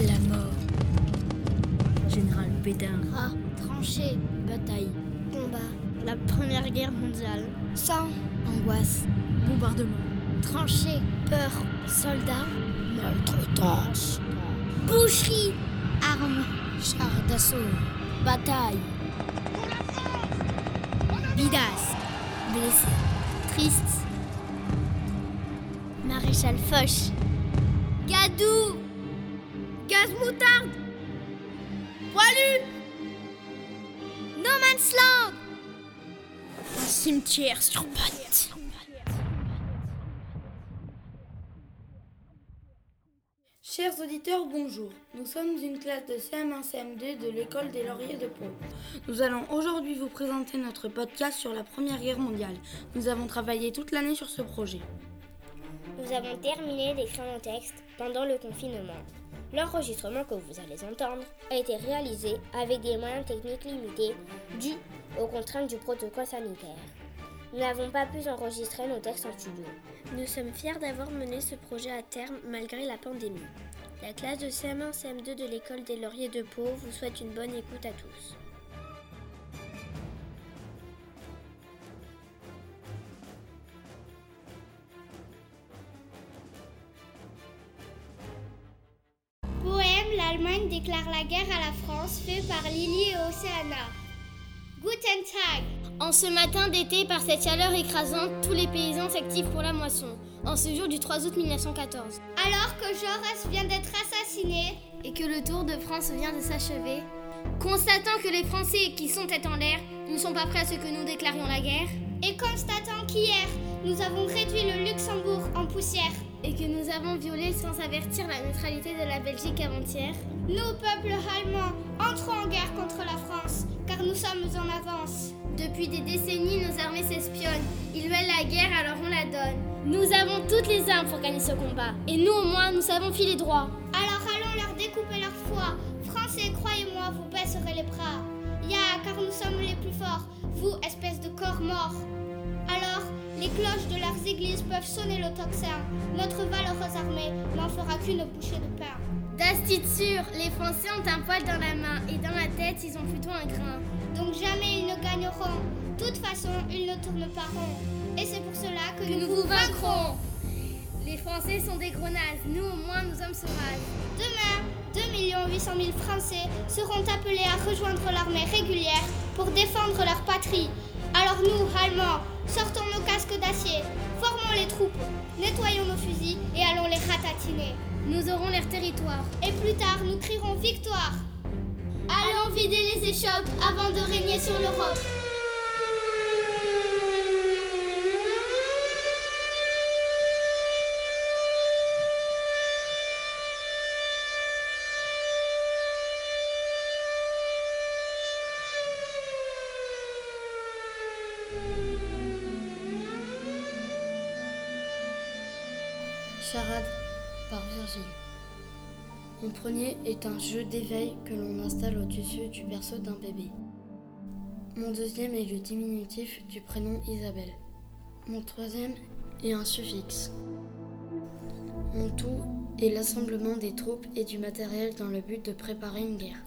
La mort. Général Pétain. Ah, tranchée, Bataille. combat, la première guerre mondiale, sang, Angoisse. Bombardement. tranchée, peur, soldats, Maltraitance. boucherie, armes, Char d'assaut. Bataille. Vidas. Blessé. triste, maréchal Gadou, gaz moutarde, poilu, No Man's Land, Un cimetière sur pattes. Chers auditeurs, bonjour. Nous sommes une classe de CM1 CM2 de l'école des Lauriers de Pau. Nous allons aujourd'hui vous présenter notre podcast sur la Première Guerre mondiale. Nous avons travaillé toute l'année sur ce projet. Nous avons terminé d'écrire nos textes pendant le confinement. L'enregistrement que vous allez entendre a été réalisé avec des moyens techniques limités dus aux contraintes du protocole sanitaire. Nous n'avons pas pu enregistrer nos textes en studio. Nous sommes fiers d'avoir mené ce projet à terme malgré la pandémie. La classe de CM1 CM2 de l'école des Lauriers de Pau vous souhaite une bonne écoute à tous. L'Allemagne déclare la guerre à la France, fait par Lily et Océana. Guten Tag En ce matin d'été, par cette chaleur écrasante, tous les paysans s'activent pour la moisson. En ce jour du 3 août 1914. Alors que Jaurès vient d'être assassiné, Et que le Tour de France vient de s'achever. Constatant que les Français qui sont tête en l'air ne sont pas prêts à ce que nous déclarions la guerre. et constatant qu'hier, nous avons réduit le Luxembourg en poussière, Et que nous avons violé sans avertir la neutralité de la Belgique avant-hier. nous, peuple allemand, entrons en guerre contre la France, car nous sommes en avance. Depuis des décennies, nos armées s'espionnent. Ils veulent la guerre, alors on la donne. Nous avons toutes les armes pour gagner ce combat. Et nous, au moins, nous savons filer droit. Alors allons leur découper leur foi. Français, croyez-moi, vous baisserez les bras. Ya, car nous sommes les plus forts, vous, espèce de corps mort. Les cloches de leurs églises peuvent sonner le tocsin. Notre valeureuse armée n'en fera qu'une bouchée de pain. D'astit sûr, les Français ont un poil dans la main et dans la tête, ils ont plutôt un grain. Donc jamais ils ne gagneront. De toute façon, ils ne tournent pas rond. Et c'est pour cela que, Que nous vous vaincrons. Les Français sont des gros nazes, nous au moins nous sommes sauvages. Demain, 2 800 000 Français seront appelés à rejoindre l'armée régulière pour défendre leur patrie. Alors nous, Allemands, sortons nos casques d'acier, formons les troupes, nettoyons nos fusils et allons les ratatiner. Nous aurons leur territoire. Et plus tard, nous crierons victoire. Allons vider les échoppes avant de régner sur l'Europe. Premier est un jeu d'éveil que l'on installe au-dessus du berceau d'un bébé. Mon deuxième est le diminutif du prénom Isabelle. Mon troisième est un suffixe. Mon tout est l'assemblement des troupes et du matériel dans le but de préparer une guerre.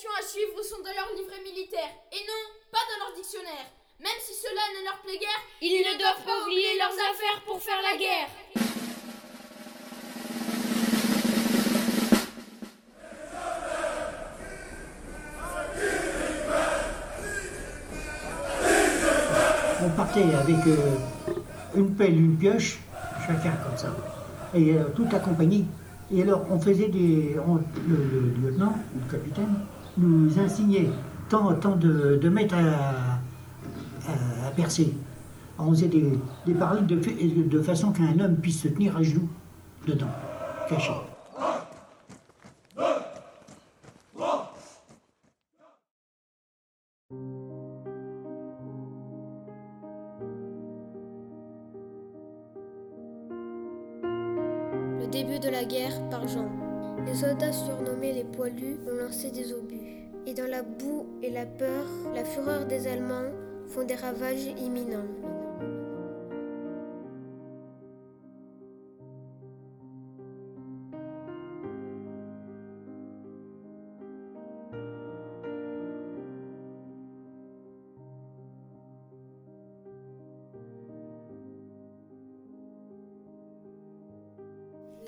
Indications à suivre sont dans leur livret militaire et non pas dans leur dictionnaire. Même si cela ne leur plaît guère, ils ne doivent pas oublier leurs affaires pour faire la guerre. On partait avec euh, une pelle, une pioche, chacun comme ça, et euh, toute la compagnie. Et alors, on faisait des. on- le, le lieutenant, le capitaine, nous insignait tant, tant de, mètres à, à- à percer. On faisait des, des barils de, de façon qu'un homme puisse se tenir à genoux dedans, caché. La peur, la fureur des Allemands font des ravages imminents.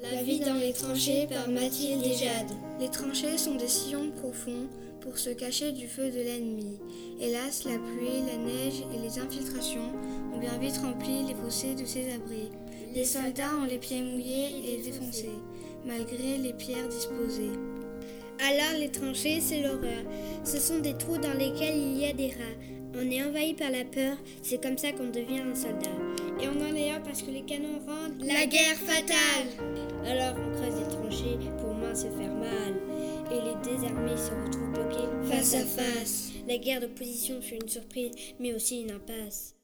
La vie dans les tranchées par Mathilde et Jade. Les tranchées sont des sillons profonds pour se cacher du feu de l'ennemi. Hélas, la pluie, la neige et les infiltrations ont bien vite rempli les fossés de ces abris. Les soldats ont les pieds mouillés et défoncés, malgré les pierres disposées. Alors les tranchées, c'est l'horreur. Ce sont des trous dans lesquels il y a des rats. On est envahi par la peur, c'est comme ça qu'on devient un soldat. Et on en est un parce que les canons rendent la guerre fatale. Alors on creuse des tranchées se faire mal. Et les désarmés se retrouvent bloqués face à face. La guerre de position fut une surprise, mais aussi une impasse.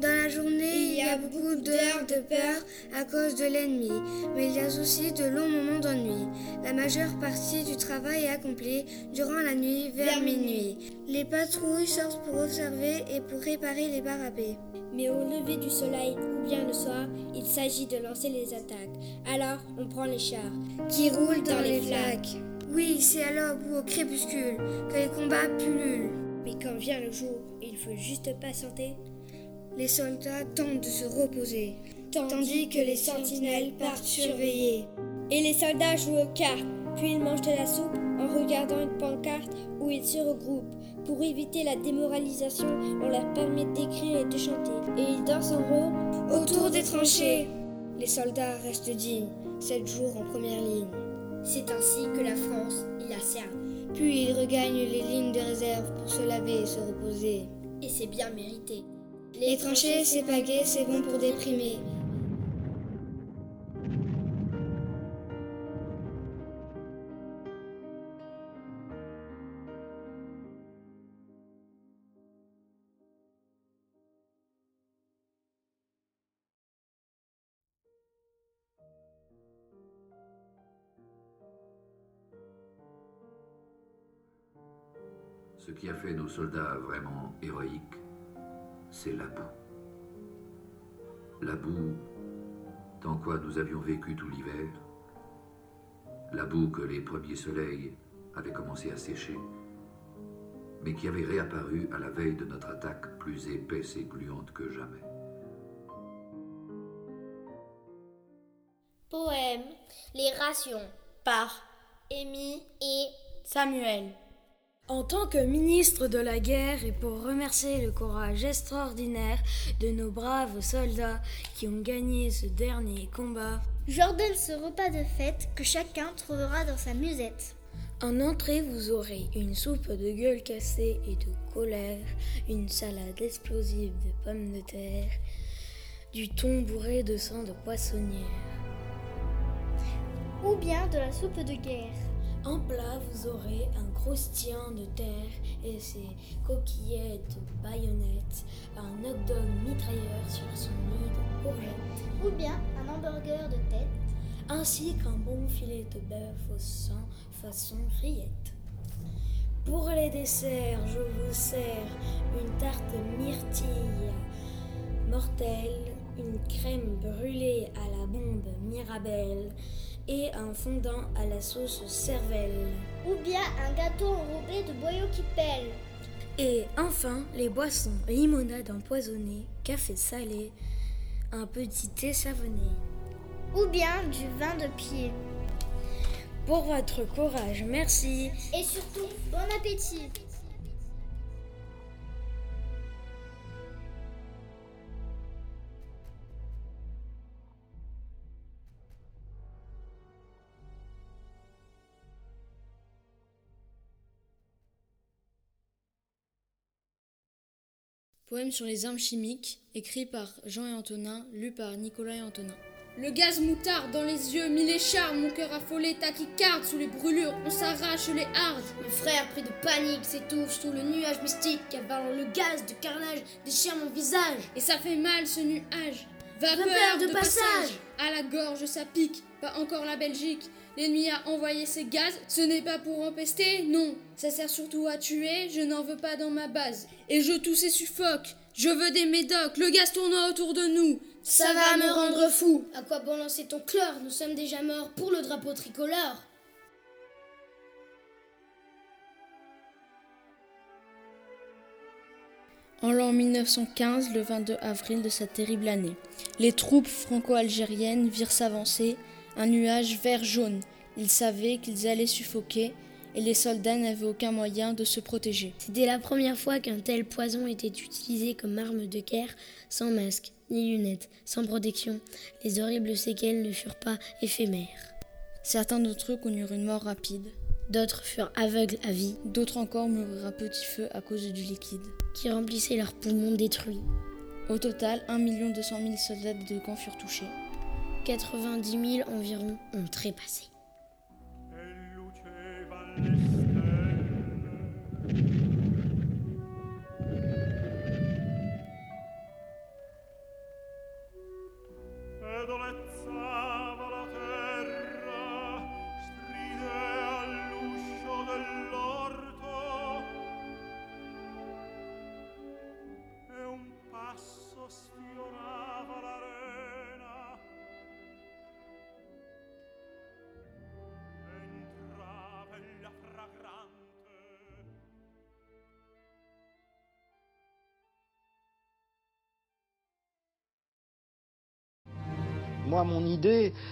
Dans la journée, il y a beaucoup d'heures de peur à cause de l'ennemi, mais il y a aussi de longs moments d'ennui. La majeure partie du travail est accomplie durant la nuit, vers minuit. Les patrouilles sortent pour observer et pour réparer les parapets. Mais au lever du soleil ou bien le soir, il s'agit de lancer les attaques. Alors on prend les chars. qui roulent dans les flaques. Oui, c'est à l'aube ou au crépuscule que les combats pullulent. Mais quand vient le jour, il faut juste patienter. Les soldats tentent de se reposer, tandis que les sentinelles partent surveiller. Et les soldats jouent aux cartes, puis ils mangent de la soupe en regardant une pancarte où ils se regroupent. Pour éviter la démoralisation, on leur permet d'écrire et de chanter. Et ils dansent en rond Autour des tranchées, les soldats restent dignes, sept jours en première ligne. C'est ainsi que la France y la sert. Puis ils regagnent les lignes de réserve pour se laver et se reposer. Et c'est bien mérité. Les tranchées, c'est pas c'est bon pour déprimer. Ce qui a fait nos soldats vraiment héroïques, c'est la boue. La boue dans quoi nous avions vécu tout l'hiver. La boue que les premiers soleils avaient commencé à sécher, mais qui avait réapparu à la veille de notre attaque plus épaisse et gluante que jamais. Poème Les rations par Amy et Samuel. En tant que ministre de la guerre et pour remercier le courage extraordinaire de nos braves soldats qui ont gagné ce dernier combat, J'ordonne ce repas de fête que chacun trouvera dans sa musette. en entrée vous aurez une soupe de gueule cassée et de colère, une salade explosive de pommes de terre, du thon bourré de sang de poissonnière. Ou bien de la soupe de guerre. En plat, vous aurez un croustillant de terre et ses coquillettes baïonnettes, un hot dog mitrailleur sur son lit de courgettes, Ou bien un hamburger de tête. ainsi qu'un bon filet de bœuf au sang façon rillette. Pour les desserts, je vous sers une tarte myrtille mortelle, une crème brûlée à la bombe Mirabelle, et un fondant à la sauce cervelle. Ou bien un gâteau enrobé de boyaux qui pèlent. Et enfin, les boissons limonade empoisonnée, café salé, un petit thé savonné. Ou bien du vin de pied. Pour votre courage, merci. Et surtout, bon appétit. Poème sur les armes chimiques, écrit par Jean et Antonin, lu par Nicolas et Antonin. Le gaz moutarde dans les yeux, mille échardes, mon cœur affolé, tachycarde sous les brûlures, on s'arrache les hardes. Mon frère, pris de panique, s'étouffe sous le nuage mystique, avalant le gaz de carnage, déchire mon visage. Et ça fait mal ce nuage. Vapeur, de passage. À la gorge, ça pique. Pas encore la Belgique. L'ennemi a envoyé ses gaz. Ce n'est pas pour empester, non. Ça sert surtout à tuer. Je n'en veux pas dans ma base. Et je tousse et suffoque. Je veux des médocs. Le gaz tournoie autour de nous. Ça, va me rendre fou. À quoi bon lancer ton chlore? Nous sommes déjà morts pour le drapeau tricolore. En l'an 1915, le 22 avril de cette terrible année, les troupes franco-algériennes virent s'avancer un nuage vert-jaune. Ils savaient qu'ils allaient suffoquer et les soldats n'avaient aucun moyen de se protéger. C'était la première fois qu'un tel poison était utilisé comme arme de guerre, sans masque, ni lunettes, sans protection. Les horribles séquelles ne furent pas éphémères. Certains d'entre eux connurent une mort rapide, D'autres furent aveugles à vie, d'autres encore moururent à petit feu à cause du liquide. qui remplissaient leurs poumons détruits. Au total, 1 200 000 soldats des deux camps furent touchés. 90 000 environ ont trépassé.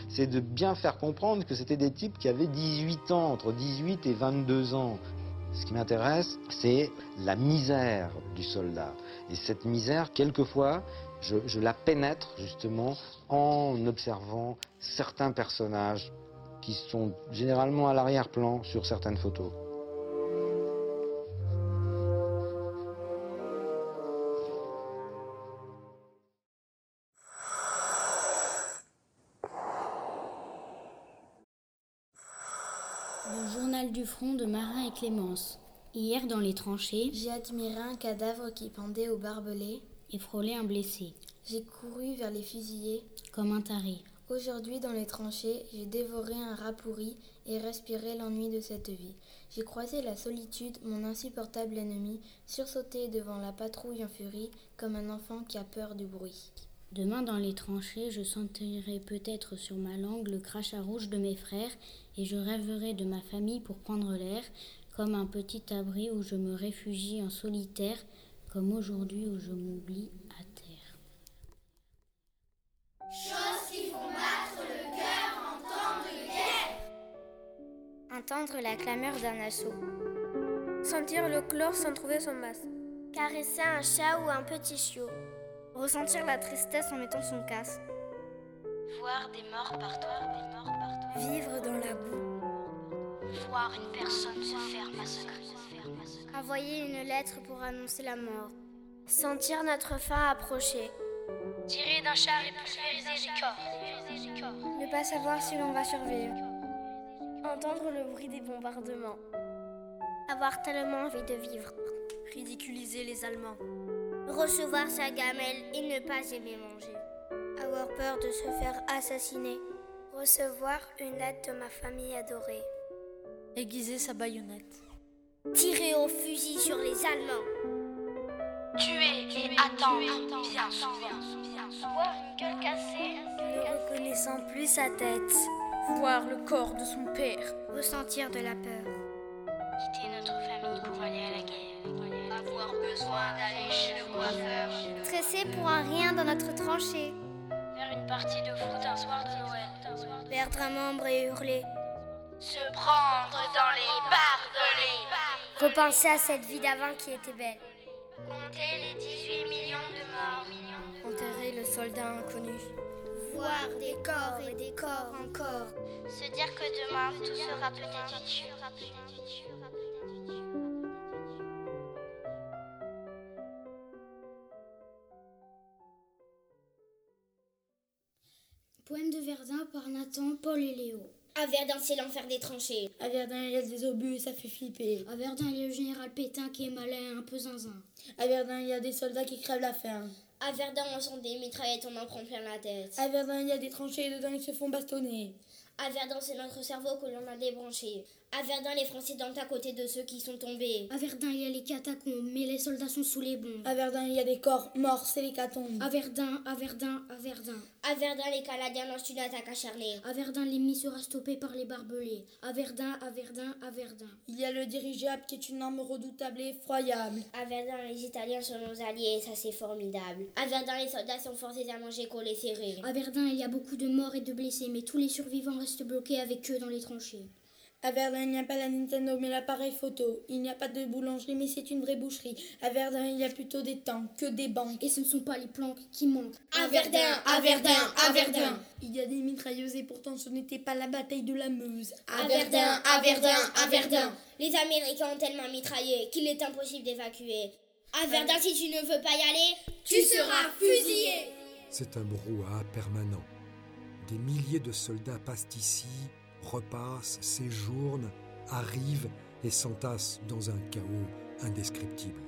C'est de bien faire comprendre que c'était des types qui avaient 18 ans, entre 18 et 22 ans. Ce qui m'intéresse, c'est la misère du soldat. Et cette misère, quelquefois, je la pénètre justement en observant certains personnages qui sont généralement à l'arrière-plan sur certaines photos. Du front de Marin et Clémence. Hier, dans les tranchées, J'ai admiré un cadavre qui pendait au barbelé. et frôlé un blessé, J'ai couru vers les fusillés. comme un taré. Aujourd'hui, dans les tranchées, j'ai dévoré un rat pourri et respiré l'ennui de cette vie. J'ai croisé la solitude, mon insupportable ennemi, sursauté devant la patrouille en furie, comme un enfant qui a peur du bruit. Demain, dans les tranchées, je sentirai peut-être sur ma langue le crachat rouge de mes frères et je rêverai de ma famille pour prendre l'air, comme un petit abri où je me réfugie en solitaire, comme aujourd'hui où je m'oublie à terre. Entendre la clameur d'un assaut. Sentir le chlore sans trouver son masque. Caresser un chat ou un petit chiot. Ressentir la tristesse en mettant son casque. Voir des morts partout, des morts partout. Vivre dans la boue. Voir une personne se faire massacrer. Envoyer une lettre pour annoncer la mort. Sentir notre fin approcher. Tirer d'un char et pulvériser des corps. Ne pas savoir si l'on va survivre. Entendre le bruit des bombardements. Avoir tellement envie de vivre. Ridiculiser les Allemands. Recevoir sa gamelle et ne pas aimer manger. Avoir peur de se faire assassiner. Recevoir une lettre de ma famille adorée. Aiguiser sa baïonnette. Tirer au fusil sur les Allemands. Tuer et attendre bien souvent. Voir une gueule cassée. Ne reconnaissant plus sa tête. voir le corps de son père, ressentir de la peur, quitter notre famille pour aller à la guerre, avoir besoin d'aller chez le coiffeur, stresser pour un rien dans notre tranchée, faire une partie de foot un soir de Noël, perdre un membre et hurler, se prendre dans les barbelés, repenser à cette vie d'avant qui était belle, compter les 18 millions de morts, enterrer le soldat inconnu, voir des corps et des corps encore, se dire que demain tout sera peut-être Poème de Verdun par Nathan, Paul et Léo. À Verdun, c'est l'enfer des tranchées. À Verdun, il y a des obus et ça fait flipper. À Verdun, il y a le général Pétain qui est malin, un peu zinzin. À Verdun, il y a des soldats qui crèvent la faim. À Verdun, on sent des mitraillettes, on en prend plein la tête. À Verdun, il y a des tranchées et dedans ils se font bastonner. À Verdun, c'est notre cerveau que l'on a débranché. À Verdun, les Français dorment à côté de ceux qui sont tombés. À Verdun, il y a les catacombes, mais les soldats sont sous les bombes. À Verdun, il y a des corps morts, c'est les catombes. À Verdun, à Verdun, à Verdun. À Verdun, les Canadiens lancent une attaque acharnée. À Verdun, l'ennemi sera stoppé par les barbelés. À Verdun, à Verdun, à Verdun. Il y a le dirigeable qui est une arme redoutable et effroyable. À Verdun, les Italiens sont nos alliés, ça c'est formidable. À Verdun, les soldats sont forcés à manger collés serrés. À Verdun, il y a beaucoup de morts et de blessés, mais tous les survivants restent bloqués avec eux dans les tranchées. À Verdun, il n'y a pas la Nintendo, mais l'appareil photo. Il n'y a pas de boulangerie, mais c'est une vraie boucherie. À Verdun, il y a plutôt des temps que des banques. Et ce ne sont pas les planques qui manquent. À Verdun, à Verdun, à Verdun. Il y a des mitrailleuses et pourtant ce n'était pas la bataille de la Meuse. À Verdun, à Verdun, à Verdun. Les Américains ont tellement mitraillé qu'il est impossible d'évacuer. À Verdun, si tu ne veux pas y aller, tu seras fusillé. C'est un brouhaha permanent. Des milliers de soldats passent ici, repassent, séjournent, arrivent et s'entassent dans un chaos indescriptible.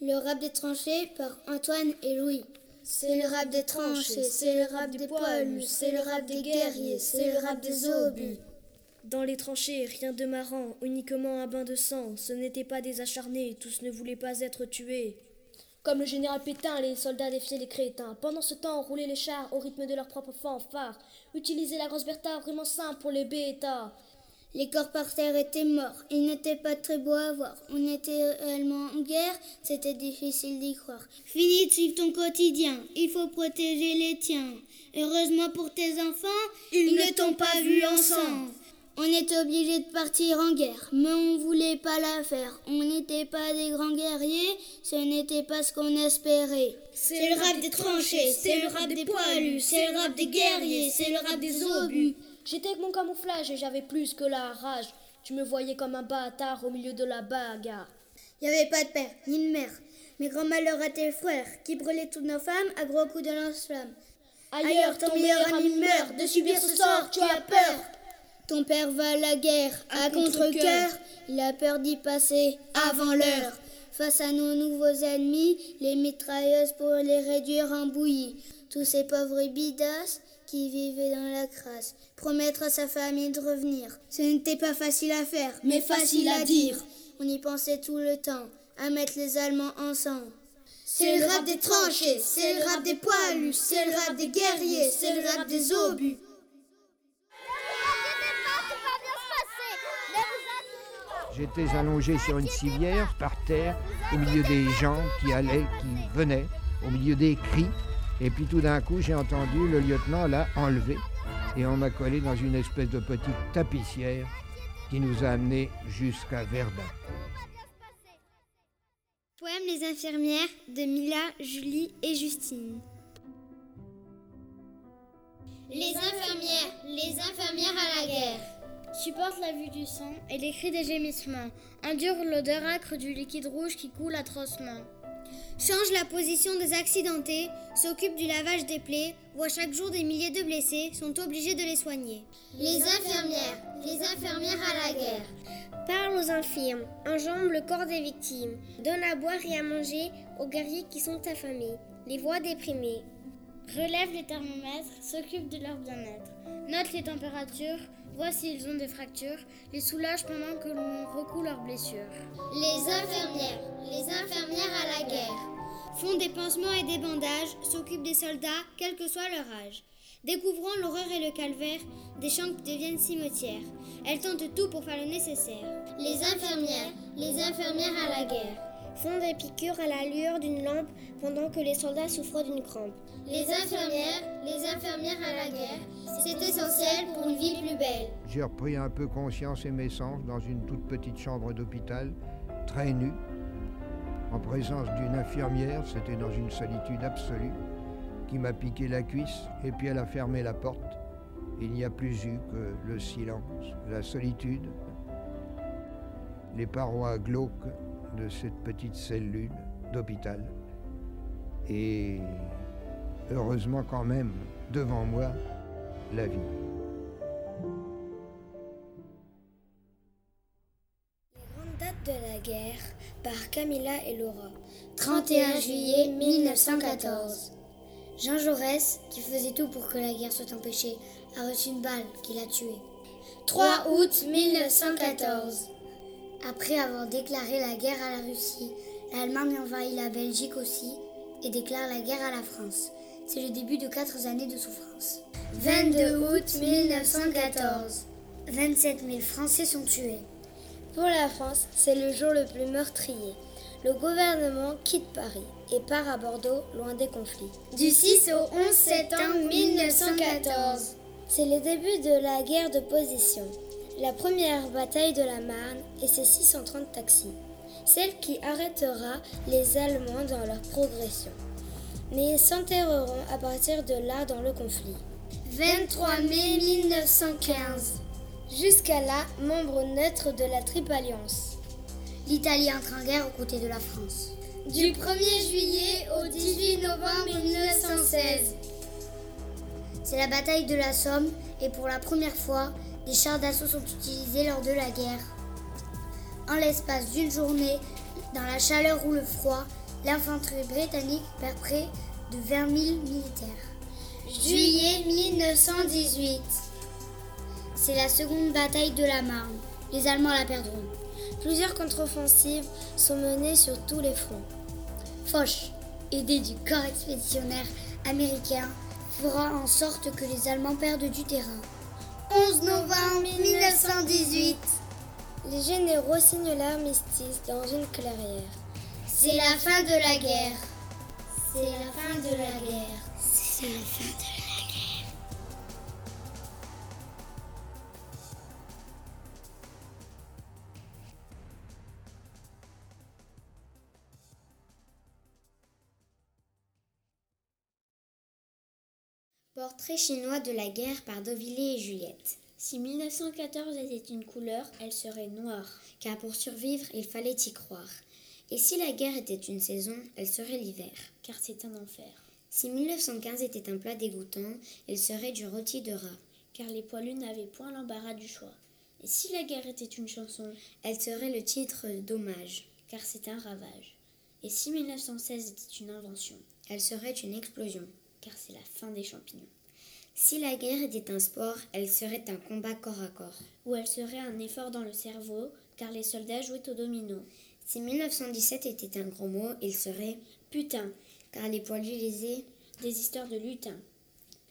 Le rap des tranchées par Antoine et Louis. C'est le rap des tranchées, c'est le rap des poilus, c'est le rap des guerriers, c'est le rap des obus. Dans les tranchées, rien de marrant, uniquement un bain de sang. Ce n'étaient pas des acharnés, tous ne voulaient pas être tués. Comme le général Pétain, les soldats défiaient les crétins. Pendant ce temps, roulaient les chars au rythme de leurs propres fanfares. Utilisaient la grosse Bertha vraiment simple pour les bêtas. Les corps par terre étaient morts. Ils n'étaient pas très beaux à voir. On était réellement en guerre. C'était difficile d'y croire. Fini de suivre ton quotidien? Il faut protéger les tiens. Heureusement pour tes enfants, ils, ne t'ont pas vu ensemble. On était obligé de partir en guerre, mais on voulait pas la faire. On n'était pas des grands guerriers, ce n'était pas ce qu'on espérait. C'est le rap des tranchées, c'est le rap des poilus, c'est le rap des guerriers, c'est le rap des obus. J'étais avec mon camouflage et j'avais plus que la rage. Tu me voyais comme un bâtard au milieu de la bagarre. Il n'y avait pas de père, ni de mère. Mais grand malheur à tes frères, qui brûlaient toutes nos femmes à gros coups de lance-flamme. Ailleurs, ton meilleur ami meurt, de subir ce sort, tu as peur. Ton père va à la guerre, à, contre-coeur, il a peur d'y passer avant l'heure. Face à nos nouveaux ennemis, les mitrailleuses pour les réduire en bouillie. Tous ces pauvres bidasses qui vivaient dans la crasse. Promettre à sa famille de revenir. Ce n'était pas facile à faire, mais facile à dire. On y pensait tout le temps, à mettre les Allemands ensemble. C'est le rap des tranchées, c'est le rap des poilus, c'est le rap des guerriers, c'est le rap des obus. J'étais allongé sur une civière, par terre, au milieu des gens qui allaient, qui venaient, au milieu des cris. Et puis tout d'un coup, j'ai entendu le lieutenant l'a enlevé et on m'a collé dans une espèce de petite tapissière qui nous a amenés jusqu'à Verdun. Poème Les infirmières de Mila, Julie et Justine. Les infirmières, les infirmières à la guerre. Supporte la vue du sang et les cris des gémissements. Endure l'odeur acre du liquide rouge qui coule atrocement. Change la position des accidentés, s'occupe du lavage des plaies, voit chaque jour des milliers de blessés, sont obligés de les soigner. Les infirmières, les infirmières à la guerre. Parle aux infirmes, enjambe le corps des victimes, donne à boire et à manger aux guerriers qui sont affamés, les voix déprimées. Relève les thermomètres, s'occupe de leur bien-être, note les températures, voit s'ils ont des fractures, les soulage pendant que l'on recoue leurs blessures. Les infirmières, les infirmières à la guerre. Font des pansements et des bandages, s'occupent des soldats, quel que soit leur âge. Découvrant l'horreur et le calvaire, des champs qui deviennent cimetières. Elles tentent tout pour faire le nécessaire. Les infirmières, les infirmières à la guerre. Font des piqûres à la lueur d'une lampe pendant que les soldats souffrent d'une crampe. Les infirmières, les infirmières à la guerre, c'est essentiel pour une vie plus belle. J'ai repris un peu conscience et mes sens dans une toute petite chambre d'hôpital, très nue, en présence d'une infirmière, c'était dans une solitude absolue, qui m'a piqué la cuisse et puis elle a fermé la porte. Il n'y a plus eu que le silence, la solitude, les parois glauques de cette petite cellule d'hôpital. Et heureusement quand même, devant moi, la vie. Les grandes dates de la guerre par Camilla et Laura. 31 juillet 1914. Jean Jaurès, qui faisait tout pour que la guerre soit empêchée, a reçu une balle qui l'a tué. 3 août 1914. Après avoir déclaré la guerre à la Russie, l'Allemagne envahit la Belgique aussi et déclare la guerre à la France. C'est le début de quatre années de souffrance. 22 août 1914. 27 000 Français sont tués. Pour la France, c'est le jour le plus meurtrier. Le gouvernement quitte Paris et part à Bordeaux, loin des conflits. Du 6 au 11 septembre 1914. C'est le début de la guerre de position, la première bataille de la Marne et ses 630 taxis, celle qui arrêtera les Allemands dans leur progression. Mais s'enterreront à partir de là dans le conflit. 23 mai 1915. Jusqu'à là, membre neutre de la Triple Alliance. L'Italie entre en guerre aux côtés de la France. Du 1er juillet au 18 novembre 1916. C'est la bataille de la Somme et pour la première fois, des chars d'assaut sont utilisés lors de la guerre. En l'espace d'une journée, dans la chaleur ou le froid, l'infanterie britannique perd près de 20 000 militaires. Juillet 1918. C'est la seconde bataille de la Marne. Les Allemands la perdront. Plusieurs contre-offensives sont menées sur tous les fronts. Foch, aidé du corps expéditionnaire américain, fera en sorte que les Allemands perdent du terrain. 11 novembre 1918. Les généraux signent l'armistice dans une clairière. C'est la fin de la guerre. C'est la fin de la guerre. C'est la fin de la guerre. Portrait chinois de la guerre par Dovillé et Juliette. Si 1914 était une couleur, elle serait noire. Car pour survivre, il fallait y croire. Et si la guerre était une saison, elle serait l'hiver. Car c'est un enfer. Si 1915 était un plat dégoûtant, elle serait du rôti de rat. Car les poilus n'avaient point l'embarras du choix. Et si la guerre était une chanson, elle serait le titre d'hommage. Car c'est un ravage. Et si 1916 était une invention, elle serait une explosion. Car c'est la fin des champignons. Si la guerre était un sport, elle serait un combat corps à corps. Ou elle serait un effort dans le cerveau, car les soldats jouaient au domino. Si 1917 était un gros mot, il serait putain, car les poilus lisaient des histoires de lutin.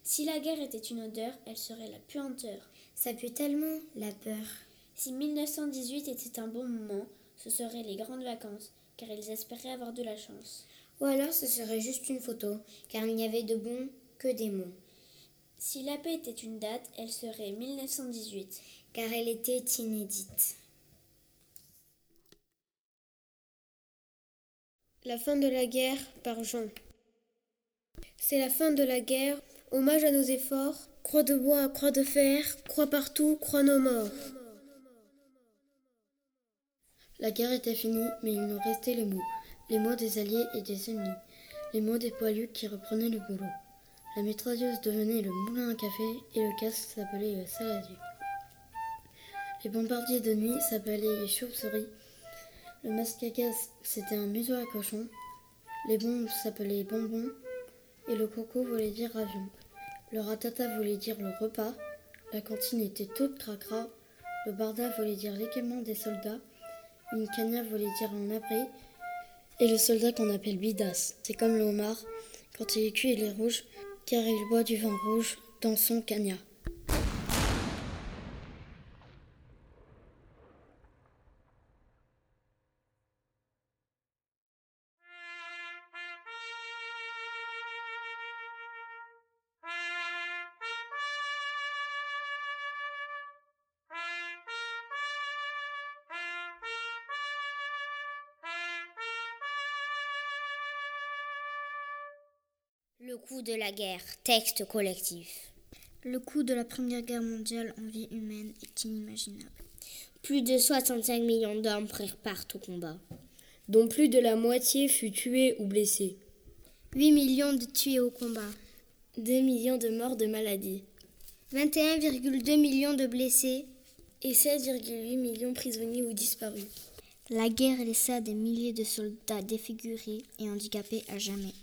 Si la guerre était une odeur, elle serait la puanteur. Ça pue tellement, la peur. Si 1918 était un bon moment, ce seraient les grandes vacances, car ils espéraient avoir de la chance. Ou alors ce serait juste une photo, car il n'y avait de bon que des mots. Si la paix était une date, elle serait 1918, car elle était inédite. La fin de la guerre par Jean. C'est la fin de la guerre, hommage à nos efforts, croix de bois, croix de fer, croix partout, croix nos morts. La guerre était finie, mais il nous restait les mots, les mots des alliés et des ennemis, les mots des poilus qui reprenaient le boulot. La mitrailleuse devenait le moulin à café et le casque s'appelait le saladier. Les bombardiers de nuit s'appelaient les chauves-souris. Le masque à gaz, c'était un museau à cochon. Les bombes s'appelaient bonbons. Et le coco voulait dire avion. Le ratata voulait dire le repas. La cantine était toute cracra. Le barda voulait dire l'équipement des soldats. Une cagna voulait dire un abri. Et le soldat qu'on appelle bidas, c'est comme le homard. Quand il est cuit, il est rouge car il boit du vin rouge dans son cagnat. Coût de la guerre, texte collectif. Le coût de la Première Guerre mondiale en vie humaine est inimaginable. Plus de 65 millions d'hommes prirent part au combat, dont plus de la moitié fut tuée ou blessée. 8 millions de tués au combat. 2 millions de morts de maladie. 21,2 millions de blessés. Et 16,8 millions prisonniers ou disparus. La guerre laissa des milliers de soldats défigurés et handicapés à jamais.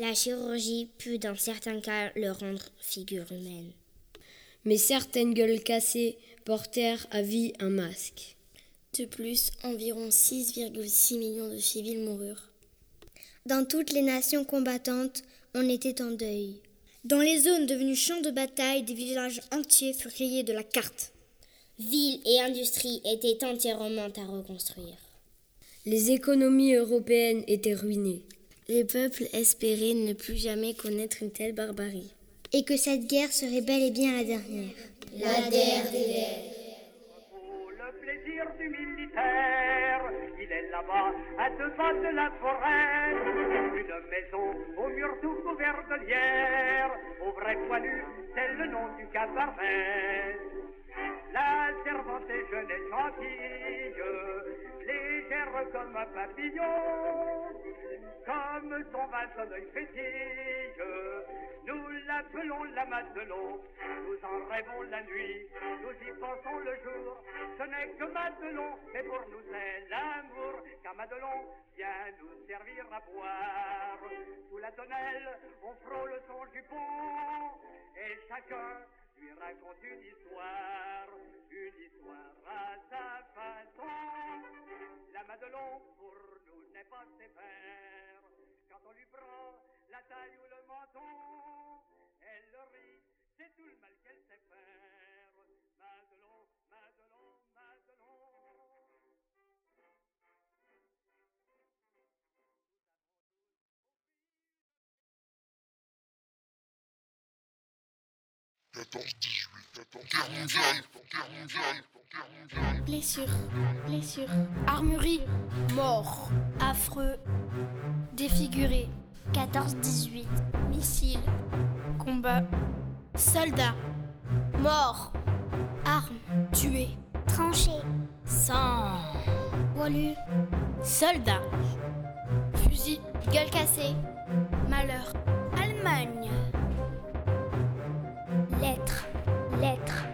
La chirurgie put dans certains cas le rendre figure humaine. Mais certaines gueules cassées portèrent à vie un masque. De plus, environ 6,6 millions de civils moururent. Dans toutes les nations combattantes, on était en deuil. Dans les zones devenues champs de bataille, des villages entiers furent rayés de la carte. Villes et industries étaient entièrement à reconstruire. Les économies européennes étaient ruinées. Les peuples espéraient ne plus jamais connaître une telle barbarie. Et que cette guerre serait bel et bien la dernière. La dernière des guerres. le plaisir du militaire, il est là-bas, à deux pas de la forêt. Une maison au mur tout couvert de lierre, au vrai poilu, c'est le nom du cabaret. La servante est jeune et gentille, comme un papillon, comme son vaste œil fétille. Nous l'appelons la Madelon, nous en rêvons la nuit, nous y pensons le jour. Ce n'est que Madelon, mais pour nous c'est l'amour, car Madelon vient nous servir à boire. Sous la tonnelle, on frôle son jupon, et chacun lui raconte une histoire, une histoire à sa façon. La Madelon pour nous n'est pas sévère, quand on lui prend la taille ou le menton, elle rit, c'est tout le mal qu'elle sait Blessure, blessure, armurerie, mort, affreux, défiguré, 14-18, missile, combat, soldat, mort, arme, tué, Tranché, sang, poilu, soldat, fusil, gueule cassée, malheur, Allemagne, lettre, lettre,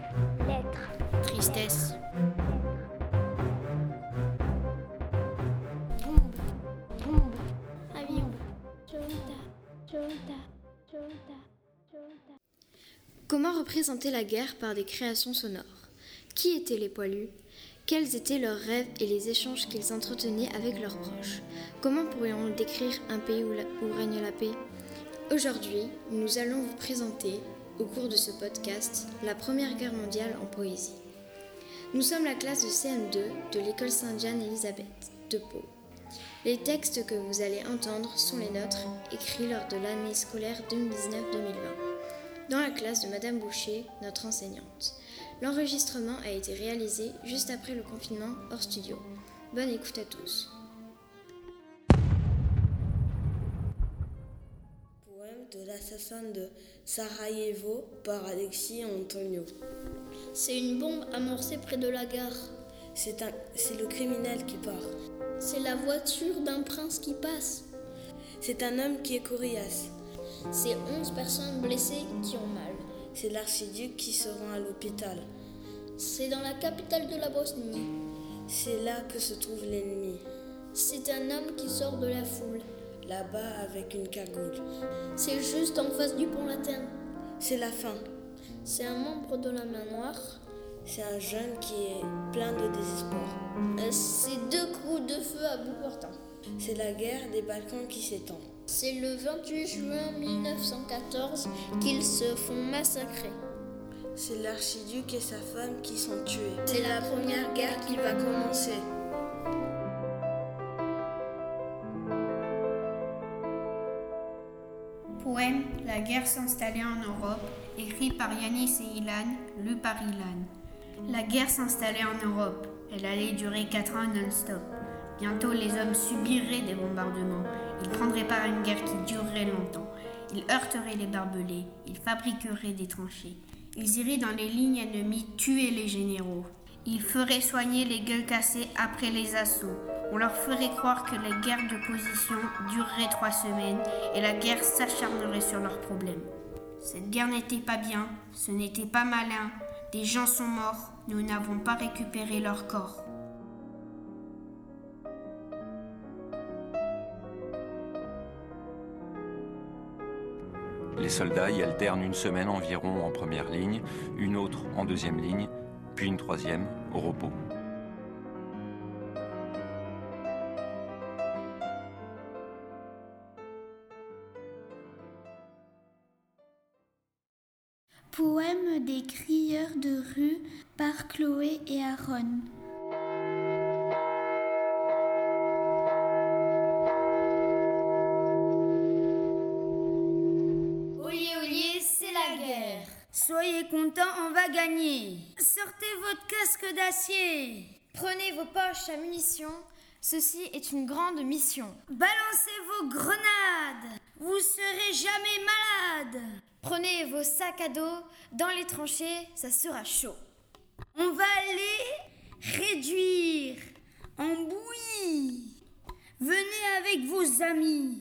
lettre, tristesse, bombe, bombe, avion, Comment représenter la guerre par des créations sonores? Qui étaient les poilus? Quels étaient leurs rêves et les échanges qu'ils entretenaient avec leurs proches? Comment pourrions-nous décrire un pays où, la- où règne la paix? Aujourd'hui, nous allons vous présenter, au cours de ce podcast, la Première Guerre mondiale en poésie. Nous sommes la classe de CM2 de l'école Sainte-Jeanne-Élisabeth de Pau. Les textes que vous allez entendre sont les nôtres, écrits lors de l'année scolaire 2019-2020 dans la classe de Madame Boucher, notre enseignante. L'enregistrement a été réalisé juste après le confinement hors studio. Bonne écoute à tous. Poème de l'assassin de Sarajevo par Alexis Antonio. C'est une bombe amorcée près de la gare. C'est un, c'est le criminel qui part. C'est la voiture d'un prince qui passe. C'est un homme qui est coriace. C'est 11 personnes blessées qui ont mal. C'est l'archiduc qui se rend à l'hôpital. C'est dans la capitale de la Bosnie. C'est là que se trouve l'ennemi. C'est un homme qui sort de la foule. Là-bas avec une cagoule. C'est juste en face du pont latin. C'est la fin. C'est un membre de la main noire. C'est un jeune qui est plein de désespoir. Euh, C'est deux coups de feu à bout portant. C'est la guerre des Balkans qui s'étend. C'est le 28 juin 1914 qu'ils se font massacrer. C'est l'archiduc et sa femme qui sont tués. C'est la première guerre qui va commencer. La guerre s'installait en Europe, écrit par Yanis et Ilan, lu par Ilan. La guerre s'installait en Europe. Elle allait durer 4 ans non-stop. Bientôt, les hommes subiraient des bombardements. Ils prendraient part à une guerre qui durerait longtemps. Ils heurteraient les barbelés. Ils fabriqueraient des tranchées. Ils iraient dans les lignes ennemies tuer les généraux. Ils feraient soigner les gueules cassées après les assauts. On leur ferait croire que les guerres de position dureraient trois semaines et la guerre s'acharnerait sur leurs problèmes. Cette guerre n'était pas bien, ce n'était pas malin. Des gens sont morts, nous n'avons pas récupéré leur corps. Les soldats y alternent une semaine environ en première ligne, une autre en deuxième ligne, puis une troisième au repos. Poème des crieurs de rue par Chloé et Aaron. Oyez, oyez, c'est la guerre. Soyez contents, on va gagner. Votre casque d'acier. Prenez vos poches à munitions. Ceci est une grande mission. Balancez vos grenades. Vous serez jamais malade. Prenez vos sacs à dos. Dans les tranchées, ça sera chaud. On va aller réduire en bouillie. Venez avec vos amis.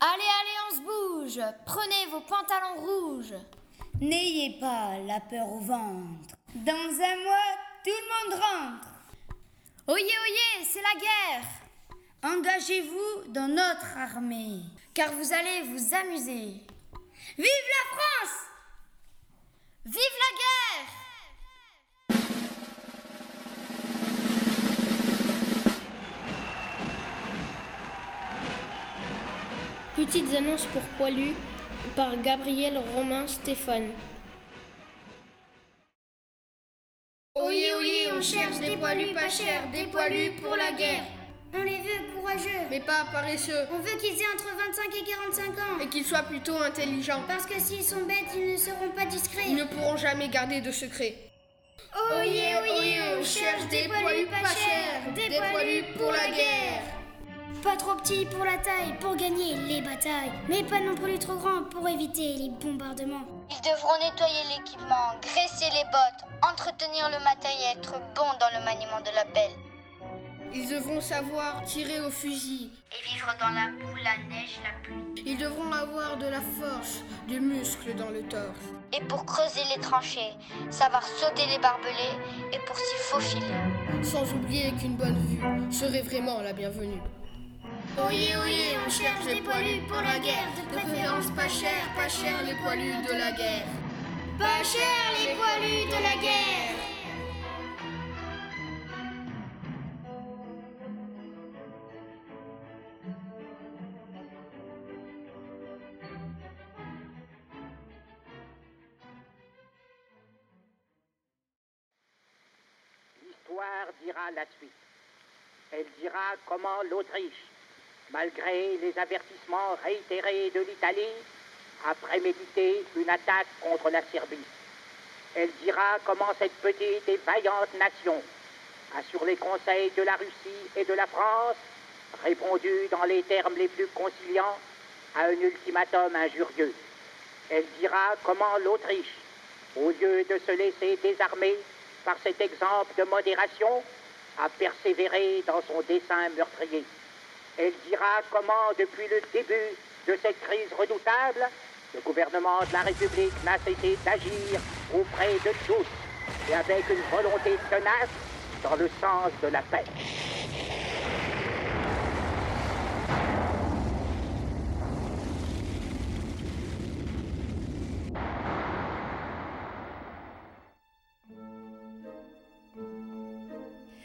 Allez, allez, on se bouge. Prenez vos pantalons rouges. N'ayez pas la peur au ventre. Dans un mois, tout le monde rentre. Oyez, oyez, c'est la guerre. Engagez-vous dans notre armée. Car vous allez vous amuser. Vive la France Vive la guerre Petites annonces pour poilus par Gabriel Romain Stéphane. Oyez, oyez, on cherche des poilus pas chers, des poilus pour la guerre. On les veut courageux. Mais pas paresseux. On veut qu'ils aient entre 25 et 45 ans. Et qu'ils soient plutôt intelligents. Parce que s'ils sont bêtes, ils ne seront pas discrets. Ils ne pourront jamais garder de secret. Oyez, oyez, on cherche des poilus pas chers, des poilus pour la guerre. Pas trop petits pour la taille, pour gagner les batailles, mais pas non plus trop grands pour éviter les bombardements. Ils devront nettoyer l'équipement, graisser les bottes, entretenir le matériel, être bons dans le maniement de la pelle. Ils devront savoir tirer au fusil. Et vivre dans la boue, la neige, la pluie. Ils devront avoir de la force, du muscle dans le torse. Et pour creuser les tranchées, savoir sauter les barbelés et pour s'y faufiler. Sans oublier qu'une bonne vue serait vraiment la bienvenue. Oyez, oyez, on cherche des poilus pour la guerre, de préférence pas cher, pas cher les poilus de la guerre. Pas cher les poilus de la guerre. L'histoire dira la suite. Elle dira comment l'Autriche, malgré les avertissements réitérés de l'Italie, a prémédité une attaque contre la Serbie. Elle dira comment cette petite et vaillante nation a, sur les conseils de la Russie et de la France, répondu dans les termes les plus conciliants à un ultimatum injurieux. Elle dira comment l'Autriche, au lieu de se laisser désarmer par cet exemple de modération, a persévéré dans son dessein meurtrier. Elle dira comment, depuis le début de cette crise redoutable, le gouvernement de la République n'a cessé d'agir auprès de tous et avec une volonté tenace dans le sens de la paix.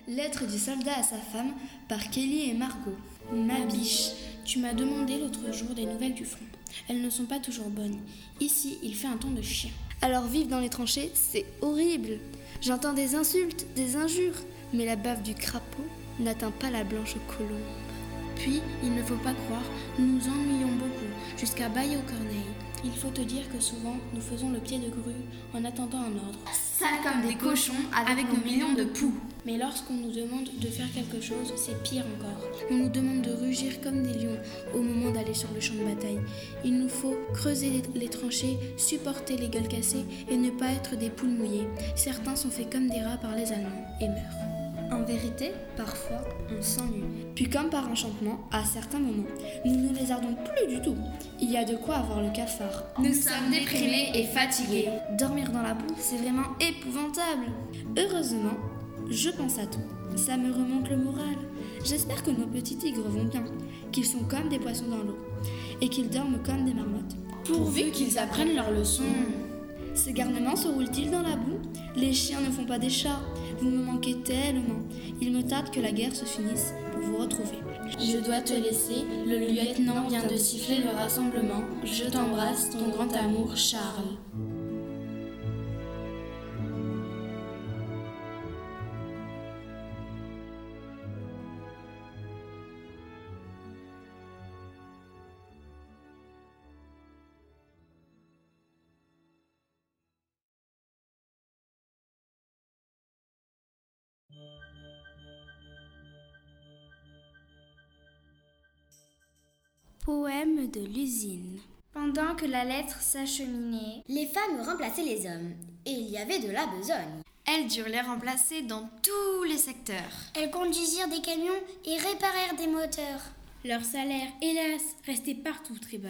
Lettre du soldat à sa femme par Kelly et Margot. Ma biche, Tu m'as demandé l'autre jour des nouvelles du front. Elles ne sont pas toujours bonnes. Ici, il fait un temps de chien. Alors vivre dans les tranchées, c'est horrible. J'entends des insultes, des injures, mais la bave du crapaud n'atteint pas la blanche colombe. Puis, il ne faut pas croire, nous nous ennuyons beaucoup, jusqu'à bailler aux corneilles. Il faut te dire que souvent, nous faisons le pied de grue en attendant un ordre. Sale comme des cochons avec nos millions de poux. Mais lorsqu'on nous demande de faire quelque chose, c'est pire encore. On nous demande de rugir comme des lions au moment d'aller sur le champ de bataille. Il nous faut creuser les tranchées, supporter les gueules cassées et ne pas être des poules mouillées. Certains sont faits comme des rats par les Allemands et meurent. En vérité, parfois, on s'ennuie. Puis comme par enchantement, à certains moments, nous ne lézardons plus du tout. Il y a de quoi avoir le cafard. Nous sommes déprimés et fatigués. Dormir dans la boue, c'est vraiment épouvantable. Heureusement, je pense à tout. Ça me remonte le moral. J'espère que nos petits tigres vont bien, qu'ils sont comme des poissons dans l'eau, et qu'ils dorment comme des marmottes. Pourvu qu'ils apprennent leurs leçons. Ces garnements se roulent-ils dans la boue? Les chiens ne font pas des chats. Vous me manquez tellement. Il me tarde que la guerre se finisse pour vous retrouver. Je dois te laisser. Le lieutenant vient de siffler le rassemblement. Je t'embrasse, ton grand amour, Charles. De l'usine. Pendant que la lettre s'acheminait, les femmes remplaçaient les hommes, et il y avait de la besogne. Elles durent les remplacer dans tous les secteurs. Elles conduisirent des camions et réparèrent des moteurs. Leur salaire, hélas, restait partout très bas.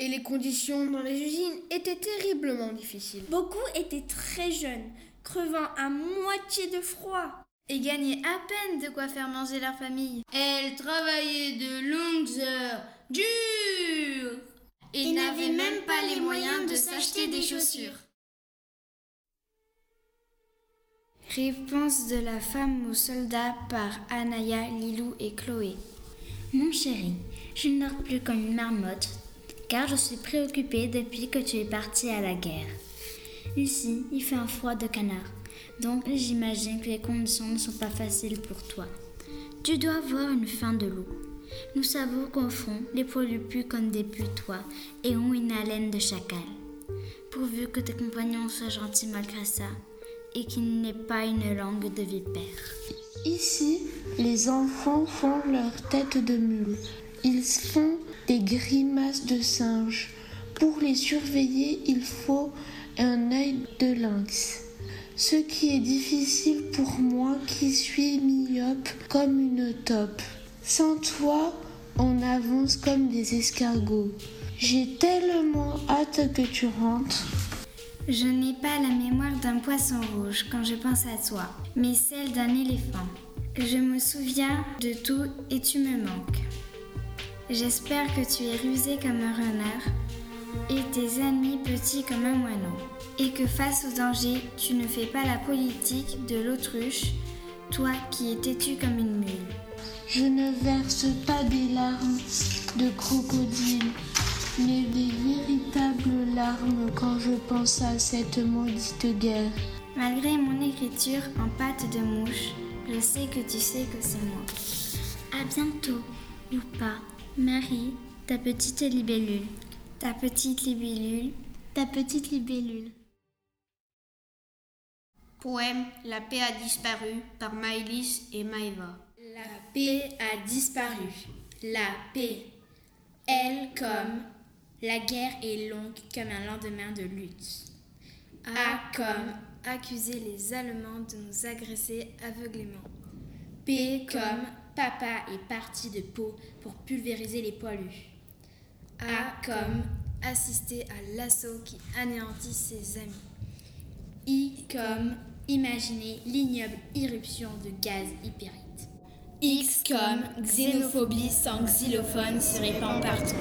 Et les conditions dans les usines étaient terriblement difficiles. Beaucoup étaient très jeunes, crevant à moitié de froid. Et gagnaient à peine de quoi faire manger leur famille. Elles travaillaient de longues heures, dures, et, n'avaient même pas les moyens de s'acheter des chaussures. Réponse de la femme aux soldats par Anaya, Lilou et Chloé. Mon chéri, je ne dors plus comme une marmotte, car je suis préoccupée depuis que tu es parti à la guerre. Ici, il fait un froid de canard, donc j'imagine que les conditions ne sont pas faciles pour toi. Tu dois voir une fin de l'eau. Nous savons qu'au fond, les poilus puent comme des putois et ont une haleine de chacal. Pourvu que tes compagnons soient gentils malgré ça, et qu'il n'ait pas une langue de vipère. Ici, les enfants font leur tête de mule. Ils font des grimaces de singe. Pour les surveiller, il faut un œil de lynx. Ce qui est difficile pour moi qui suis myope comme une taupe. Sans toi, on avance comme des escargots. J'ai tellement hâte que tu rentres. Je n'ai pas la mémoire d'un poisson rouge quand je pense à toi, mais celle d'un éléphant. Je me souviens de tout et tu me manques. J'espère que tu es rusé comme un renard et tes ennemis petits comme un moineau, et que face au danger, tu ne fais pas la politique de l'autruche, toi qui es têtu comme une mule. Je ne verse pas des larmes de crocodile, mais des véritables larmes quand je pense à cette maudite guerre. Malgré mon écriture en pâte de mouche, je sais que tu sais que c'est moi. À bientôt, ou pas. Marie, ta petite libellule. Ta petite libellule. Ta petite libellule. Poème La paix a disparu par Maëlys et Maëva. La paix a disparu. La paix. Elle comme la guerre est longue comme un lendemain de lutte. A comme accuser les Allemands de nous agresser aveuglément. P comme papa est parti de Pau pour pulvériser les poilus. A comme assister à l'assaut qui anéantit ses amis. I comme imaginer l'ignoble irruption de gaz hypérite. X xénophobie sans xylophone se répand partout.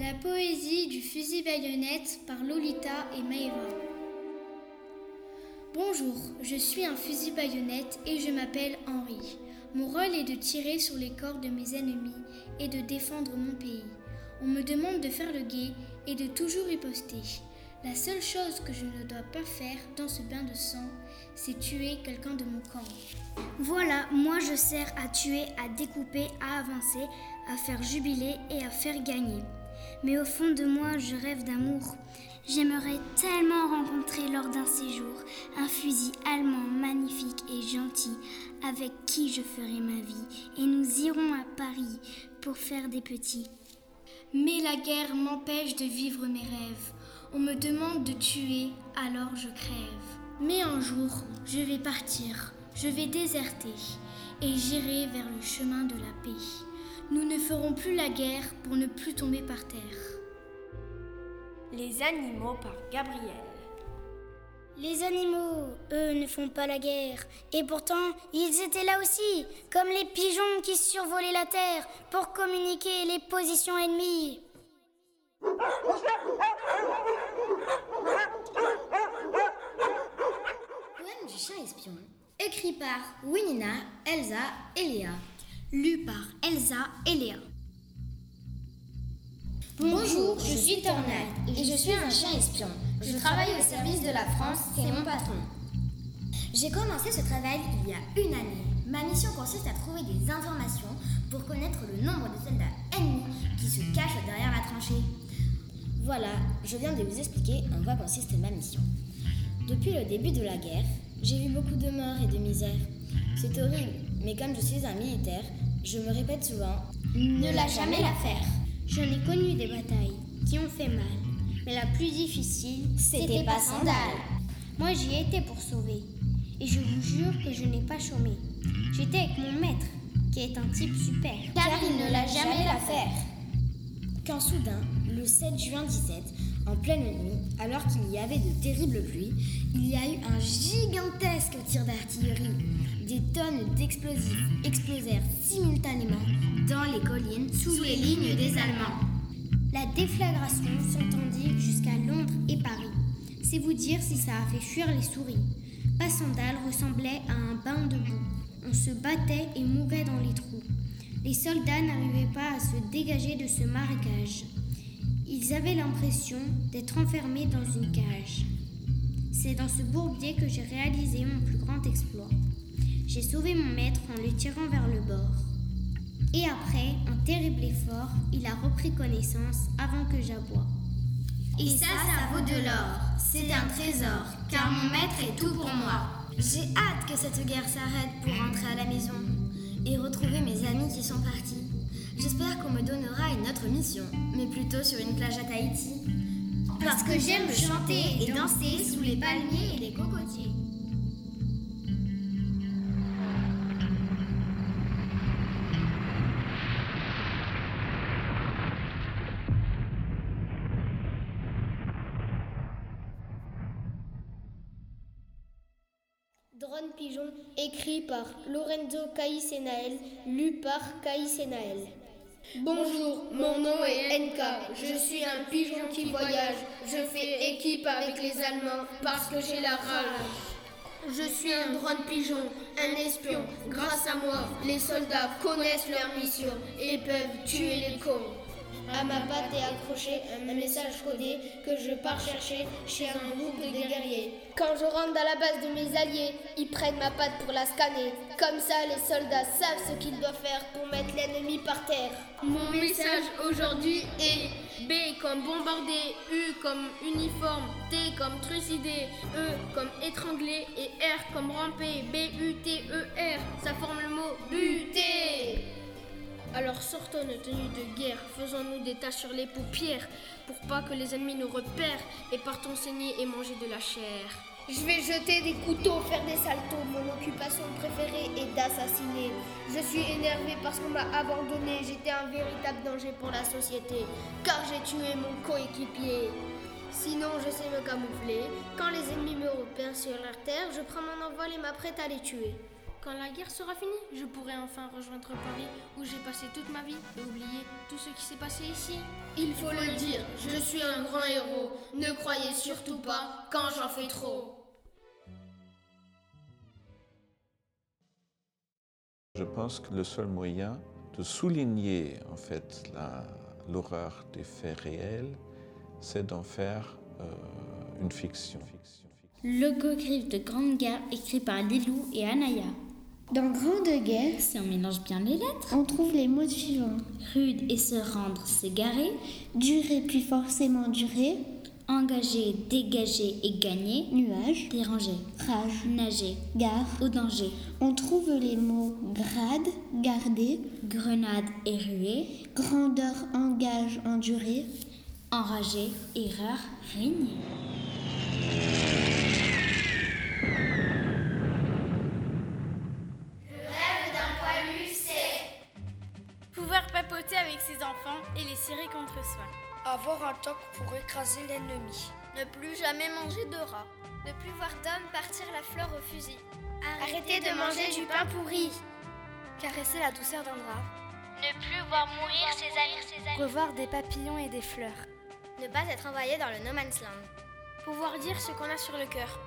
La poésie du fusil baïonnette par Lolita et Maëva. Bonjour, je suis un fusil baïonnette et je m'appelle Henri. Mon rôle est de tirer sur les corps de mes ennemis et de défendre mon pays. On me demande de faire le guet et de toujours riposter. La seule chose que je ne dois pas faire dans ce bain de sang, c'est tuer quelqu'un de mon camp. Voilà, moi je sers à tuer, à découper, à avancer, à faire jubiler et à faire gagner. Mais au fond de moi, je rêve d'amour. J'aimerais tellement rencontrer lors d'un séjour un fusil allemand magnifique et gentil avec qui je ferai ma vie et nous irons à Paris pour faire des petits. Mais la guerre m'empêche de vivre mes rêves. On me demande de tuer, alors je crève. Mais un jour, je vais partir, je vais déserter et j'irai vers le chemin de la paix. Nous ne ferons plus la guerre pour ne plus tomber par terre. Les animaux par Gabriel. Les animaux, eux, ne font pas la guerre. Et pourtant, ils étaient là aussi, comme les pigeons qui survolaient la terre pour communiquer les positions ennemies. Poème du chien espion, écrit par Winina, Elsa et Léa. Lu par Elsa et Léa. Bonjour, je suis Tornade et je suis un chien espion. Je travaille au service de la France, c'est mon patron. J'ai commencé ce travail il y a une année. Ma mission consiste à trouver des informations pour connaître le nombre de soldats ennemis qui se cachent derrière la tranchée. Voilà, je viens de vous expliquer en quoi consiste ma mission. Depuis le début de la guerre, j'ai vu beaucoup de morts et de misère. C'est horrible, mais comme je suis un militaire, je me répète souvent Ne lâche jamais l'affaire. J'en ai connu des batailles qui ont fait mal, mais la plus difficile, c'était pas Sandal. Moi, j'y étais pour sauver. Et je vous jure que je n'ai pas chômé. J'étais avec mon maître, qui est un type super. Car il ne lâche jamais l'affaire. Quand soudain, le 7 juin 17, en pleine nuit, alors qu'il y avait de terribles pluies, il y a eu un gigantesque tir d'artillerie. Des tonnes d'explosifs explosèrent simultanément dans les collines sous les lignes des Allemands. La déflagration s'entendit jusqu'à Londres et Paris. C'est vous dire si ça a fait fuir les souris. Passandal ressemblait à un bain de boue. On se battait et mourait dans les trous. Les soldats n'arrivaient pas à se dégager de ce marécage. Ils avaient l'impression d'être enfermés dans une cage. C'est dans ce bourbier que j'ai réalisé mon plus grand exploit. J'ai sauvé mon maître en le tirant vers le bord. Et après un terrible effort, il a repris connaissance avant que j'aboie. Et ça, ça vaut de l'or. C'est un trésor, car mon maître est tout pour moi. J'ai hâte que cette guerre s'arrête pour rentrer à la maison et retrouver mes amis qui sont partis. J'espère qu'on me donnera une autre mission, mais plutôt sur une plage à Tahiti. Parce que j'aime chanter et danser sous les palmiers et les cocotiers. Drone Pigeon, écrit par Lorenzo Caïsenael, lu par Caïsenael. Bonjour, mon nom est NK. Je suis un pigeon qui voyage. Je fais équipe avec les Allemands parce que j'ai la rage. Je suis un drone pigeon, un espion. Grâce à moi, les soldats connaissent leur mission et peuvent tuer les cons. À ma patte est accroché un message codé que je pars chercher chez un groupe de guerriers. Quand je rentre dans la base de mes alliés, ils prennent ma patte pour la scanner. Comme ça, les soldats savent ce qu'ils doivent faire pour mettre l'ennemi par terre. Mon message aujourd'hui est B comme bombardé, U comme uniforme, T comme trucidé, E comme étranglé et R comme ramper. B-U-T-E-R, ça forme le mot buter. Alors sortons nos tenues de guerre, faisons-nous des taches sur les paupières pour pas que les ennemis nous repèrent et partons saigner et manger de la chair. Je vais jeter des couteaux, faire des saltos. Mon occupation préférée est d'assassiner. Je suis énervé parce qu'on m'a abandonné. J'étais un véritable danger pour la société, car j'ai tué mon coéquipier. Sinon, je sais me camoufler. Quand les ennemis me repèrent sur leur terre, je prends mon envol et m'apprête à les tuer. Quand la guerre sera finie, je pourrai enfin rejoindre Paris où j'ai passé toute ma vie et oublier tout ce qui s'est passé ici. Il faut le dire, je suis un grand héros. Ne croyez surtout pas quand j'en fais trop. Je pense que le seul moyen de souligner en fait l'horreur des faits réels, c'est d'en faire euh, une fiction. Le Gogriffe de Grande Gare, écrit par Lilou et Anaya. Dans Grande Guerre, si on mélange bien les lettres, on trouve les mots suivants. Rude et se rendre, s'égarer. Durer puis forcément durer. Engager, dégager et gagner. Nuage. Déranger. Rage. Nager. Gare. Au danger. On trouve les mots grade, garder. Grenade et ruée. Grandeur, engage, endurer. Enragé, erreur, régner. Avec ses enfants et les serrer contre soi. Avoir un toc pour écraser l'ennemi. Ne plus jamais manger de rats. Ne plus voir d'hommes partir la fleur au fusil. Arrêter, de, manger, du pain pourri. Caresser la douceur d'un drap. Ne plus voir mourir ses amis, ses amis. Revoir des papillons et des fleurs. Ne pas être envoyé dans le no man's land. Pouvoir dire ce qu'on a sur le cœur.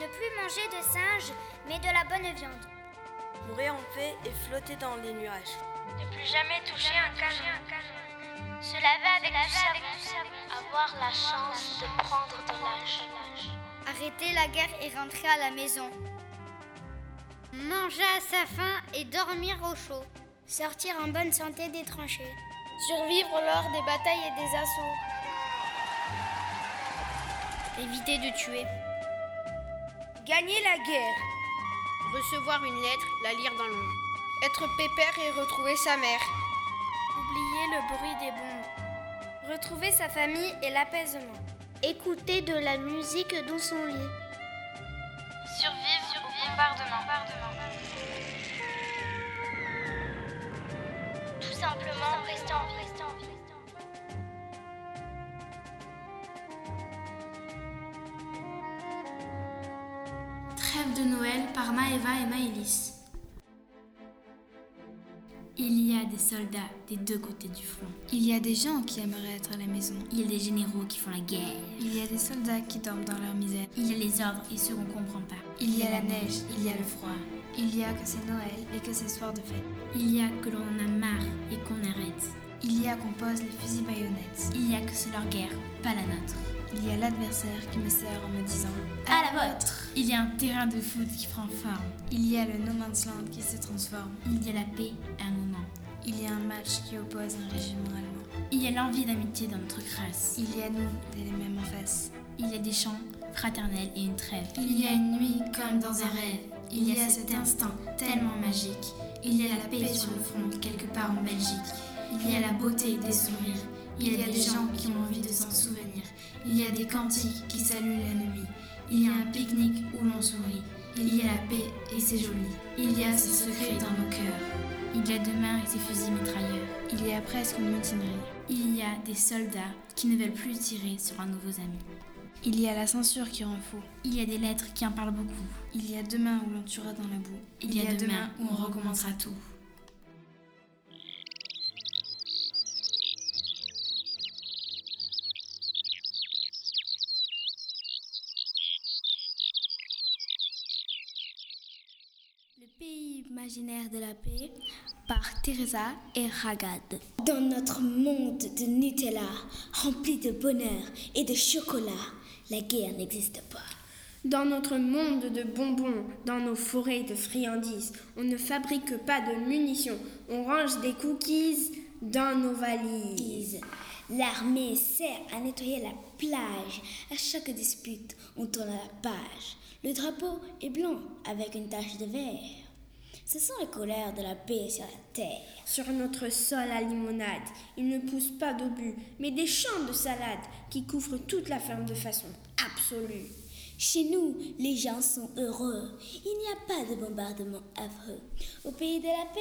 Ne plus manger de singes, mais de la bonne viande. Mourir en paix et flotter dans les nuages. Ne plus jamais toucher un canon. Se laver avec, du, savon. Avoir la chance de prendre de l'âge. Arrêter la guerre et rentrer à la maison. Manger à sa faim et dormir au chaud. Sortir en bonne santé des tranchées. Survivre lors des batailles et des assauts. Éviter de tuer. Gagner la guerre. Recevoir une lettre, la lire dans l'ombre. Être pépère et retrouver sa mère. Oublier le bruit des bombes. Retrouver sa famille et l'apaisement. Écouter de la musique dans son lit. Survivre, Survivre au bombardement. Tout simplement rester en vie. Rester en vie. Trêve de Noël par Maëva et Maëlys. Il y a des soldats des deux côtés du front. Il y a des gens qui aimeraient être à la maison. Il y a des généraux qui font la guerre. Il y a des soldats qui dorment dans leur misère. Il y a les ordres et ceux qu'on comprend pas. Il y a la neige, il y a le froid. Il y a que c'est Noël et que c'est soir de fête. Il y a que l'on en a marre et qu'on arrête. Il y a qu'on pose les fusils baïonnettes. Il y a que c'est leur guerre, pas la nôtre. Il y a l'adversaire qui me sert en me disant À la vôtre Il y a un terrain de foot qui prend forme. Il y a le no man's land qui se transforme. Il y a la paix à un moment. Il y a un match qui oppose un régiment allemand. Il y a l'envie d'amitié dans notre crasse. Il y a nous, les mêmes en face. Il y a des chants fraternels et une trêve. Il y a une nuit comme dans un rêve. Il y a cet instant tellement magique. Il y a la paix sur le front quelque part en Belgique. Il y a la beauté des sourires. Il y a des gens qui ont envie de s'en souvenir. Il y a des cantiques qui saluent l'ennemi. Il y a un pique-nique où l'on sourit. Il y a la paix et c'est joli. Il y a ce secret dans nos cœurs. Il y a demain et ses fusils mitrailleurs. Il y a presque une mutinerie. Il y a des soldats qui ne veulent plus tirer sur un nouveau ami. Il y a la censure qui rend fou. Il y a des lettres qui en parlent beaucoup. Il y a demain où l'on tuera dans la boue. Il, y a, demain, où on recommencera tout. De la paix par Teresa et Ragad. Dans notre monde de Nutella, rempli de bonheur et de chocolat, la guerre n'existe pas. Dans notre monde de bonbons, dans nos forêts de friandises, on ne fabrique pas de munitions, on range des cookies dans nos valises. L'armée sert à nettoyer la plage. À chaque dispute, on tourne la page. Le drapeau est blanc avec une tache de vert. Ce sont les colères de la paix sur la terre. Sur notre sol à limonade, il ne pousse pas d'obus, mais des champs de salade qui couvrent toute la ferme de façon absolue. Chez nous, les gens sont heureux. Il n'y a pas de bombardement affreux. Au pays de la paix,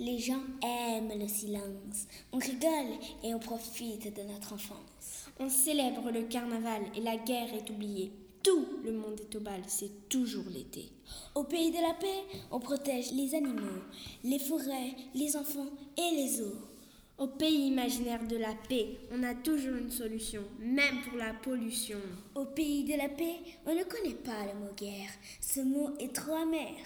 les gens aiment le silence. On rigole et on profite de notre enfance. On célèbre le carnaval et la guerre est oubliée. Tout le monde est au bal, c'est toujours l'été. Au pays de la paix, on protège les animaux, les forêts, les enfants et les eaux. Au pays imaginaire de la paix, on a toujours une solution, même pour la pollution. Au pays de la paix, on ne connaît pas le mot guerre. Ce mot est trop amer.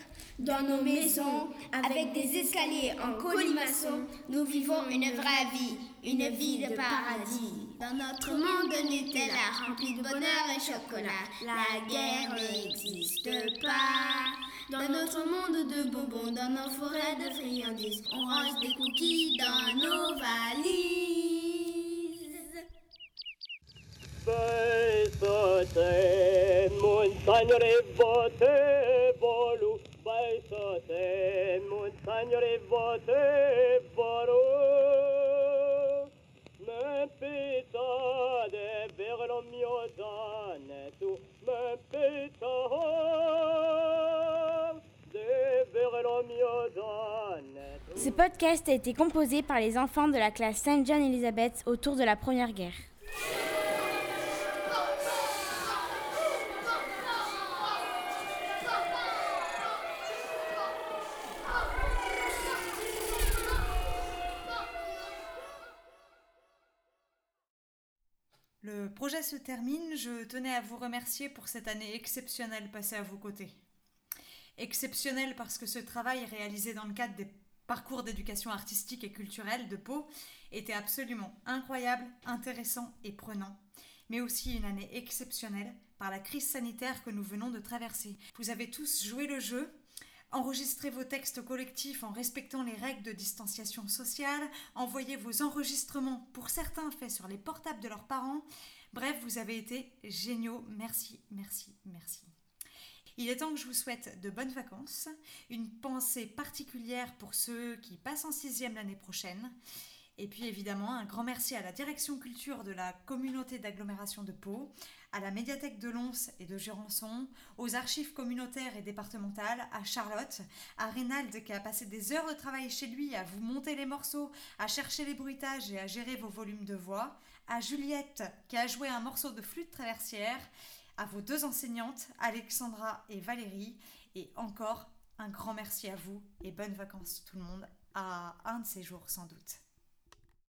Dans nos maisons, avec des escaliers en colimaçon, nous vivons une vraie vie, une vie de paradis. Dans notre monde Nutella, rempli de bonheur et chocolat, la guerre n'existe pas. Dans notre monde de bonbons, dans nos forêts de friandises, on range des cookies dans nos valises. montagne rivote volu, baisote montagne rivote volu. Me pita de verlo mio donne tu, pita Ce podcast a été composé par les enfants de la classe Saint John Elizabeth autour de la Première Guerre. Le projet se termine, je tenais à vous remercier pour cette année exceptionnelle passée à vos côtés. Exceptionnelle parce que ce travail réalisé dans le cadre des parcours d'éducation artistique et culturelle de Pau était absolument incroyable, intéressant et prenant, mais aussi une année exceptionnelle par la crise sanitaire que nous venons de traverser. Vous avez tous joué le jeu, enregistré vos textes collectifs en respectant les règles de distanciation sociale, envoyé vos enregistrements, pour certains faits sur les portables de leurs parents. Bref, vous avez été géniaux. Merci, merci, merci. Il est temps que je vous souhaite de bonnes vacances, une pensée particulière pour ceux qui passent en sixième l'année prochaine, et puis évidemment un grand merci à la direction culture de la communauté d'agglomération de Pau, à la médiathèque de Lons et de Jurançon, aux archives communautaires et départementales, à Charlotte, à Reynald qui a passé des heures de travail chez lui à vous monter les morceaux, à chercher les bruitages et à gérer vos volumes de voix, à Juliette qui a joué un morceau de flûte traversière, à vos deux enseignantes, Alexandra et Valérie, et encore un grand merci à vous et bonnes vacances tout le monde à un de ces jours sans doute.